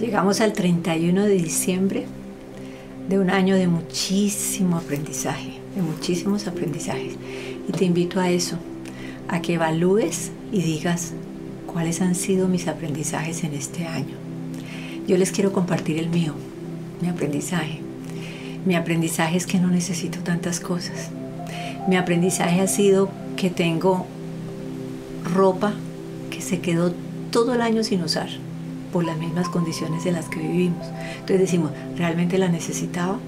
Llegamos al 31 de diciembre de un año de muchísimo aprendizaje, de muchísimos aprendizajes. Y te invito a eso, a que evalúes y digas cuáles han sido mis aprendizajes en este año. Yo les quiero compartir el mío, mi aprendizaje. Mi aprendizaje es que no necesito tantas cosas. Mi aprendizaje ha sido que tengo ropa que se quedó todo el año sin usar por las mismas condiciones en las que vivimos. Entonces decimos, ¿realmente la necesitaba?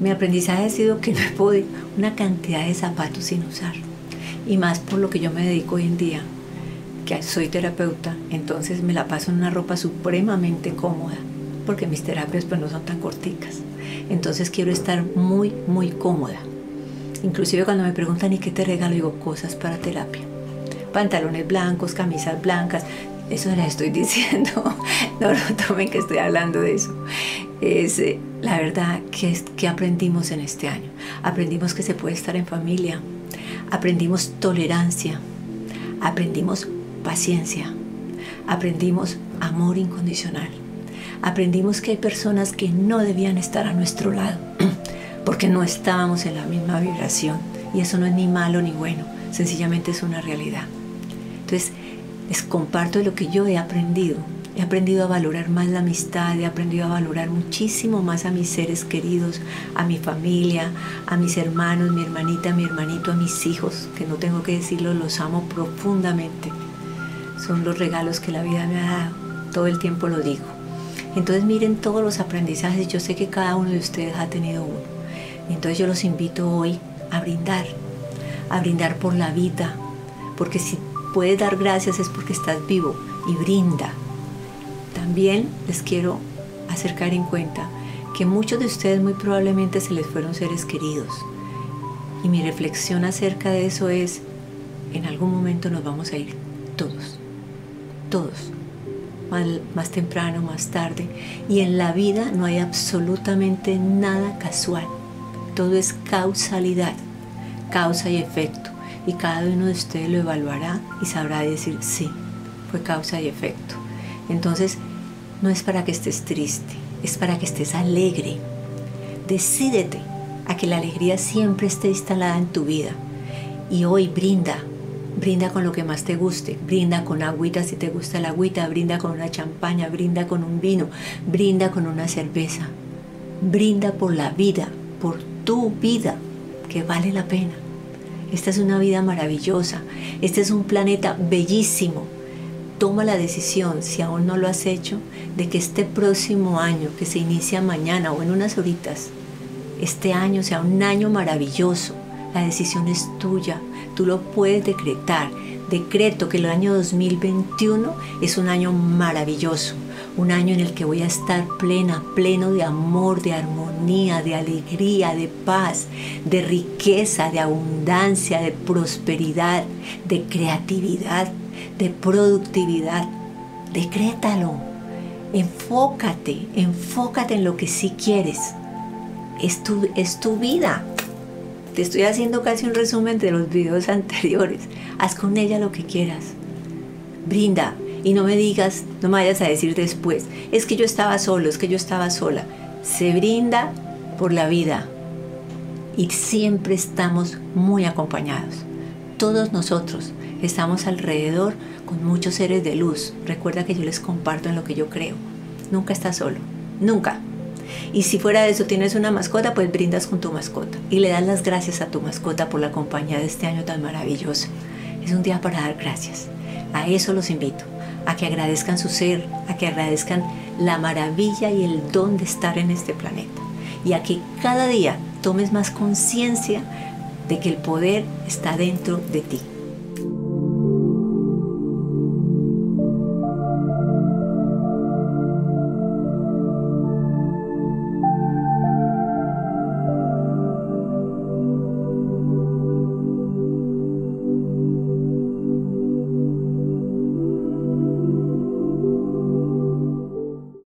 Mi aprendizaje ha sido que no he podido una cantidad de zapatos sin usar. Y más por lo que yo me dedico hoy en día, que soy terapeuta, entonces me la paso en una ropa supremamente cómoda, porque mis terapias pues no son tan corticas. Entonces quiero estar muy, muy cómoda. Inclusive cuando me preguntan, ¿y qué te regalo? Digo, cosas para terapia. Pantalones blancos, camisas blancas, eso les estoy diciendo. No, no tomen que estoy hablando de eso. Es eh, la verdad que, que aprendimos en este año. Aprendimos que se puede estar en familia. Aprendimos tolerancia. Aprendimos paciencia. Aprendimos amor incondicional. Aprendimos que hay personas que no debían estar a nuestro lado porque no estábamos en la misma vibración. Y eso no es ni malo ni bueno, sencillamente es una realidad. Entonces, les comparto lo que yo he aprendido. He aprendido a valorar más la amistad, he aprendido a valorar muchísimo más a mis seres queridos, a mi familia, a mis hermanos, mi hermanita, mi hermanito, a mis hijos, que no tengo que decirlo, los amo profundamente. Son los regalos que la vida me ha dado, todo el tiempo lo digo. Entonces miren todos los aprendizajes, yo sé que cada uno de ustedes ha tenido uno. Entonces yo los invito hoy a brindar, a brindar por la vida, porque si puedes dar gracias es porque estás vivo y brinda. También les quiero acercar en cuenta que muchos de ustedes muy probablemente se les fueron seres queridos. Y mi reflexión acerca de eso es, en algún momento nos vamos a ir todos, todos, más, más temprano, más tarde. Y en la vida no hay absolutamente nada casual, todo es causalidad, causa y efecto y cada uno de ustedes lo evaluará y sabrá decir sí, fue causa y efecto. Entonces, no es para que estés triste, es para que estés alegre. Decídete a que la alegría siempre esté instalada en tu vida. Y hoy brinda, brinda con lo que más te guste, brinda con agüita si te gusta la agüita, brinda con una champaña, brinda con un vino, brinda con una cerveza. Brinda por la vida, por tu vida, que vale la pena. Esta es una vida maravillosa. Este es un planeta bellísimo. Toma la decisión, si aún no lo has hecho, de que este próximo año, que se inicia mañana o en unas horitas, este año sea un año maravilloso. La decisión es tuya. Tú lo puedes decretar. Decreto que el año 2021 es un año maravilloso un año en el que voy a estar plena, pleno de amor, de armonía, de alegría, de paz, de riqueza, de abundancia, de prosperidad, de creatividad, de productividad. Decrétalo. Enfócate, enfócate en lo que sí quieres. Es tu, es tu vida. Te estoy haciendo casi un resumen de los videos anteriores. Haz con ella lo que quieras. Brinda, y no me digas, no me vayas a decir después, es que yo estaba solo, es que yo estaba sola. Se brinda por la vida y siempre estamos muy acompañados. Todos nosotros estamos alrededor con muchos seres de luz. Recuerda que yo les comparto en lo que yo creo. Nunca estás solo, nunca. Y si fuera de eso tienes una mascota, pues brindas con tu mascota y le das las gracias a tu mascota por la compañía de este año tan maravilloso. Es un día para dar gracias. A eso los invito a que agradezcan su ser, a que agradezcan la maravilla y el don de estar en este planeta y a que cada día tomes más conciencia de que el poder está dentro de ti.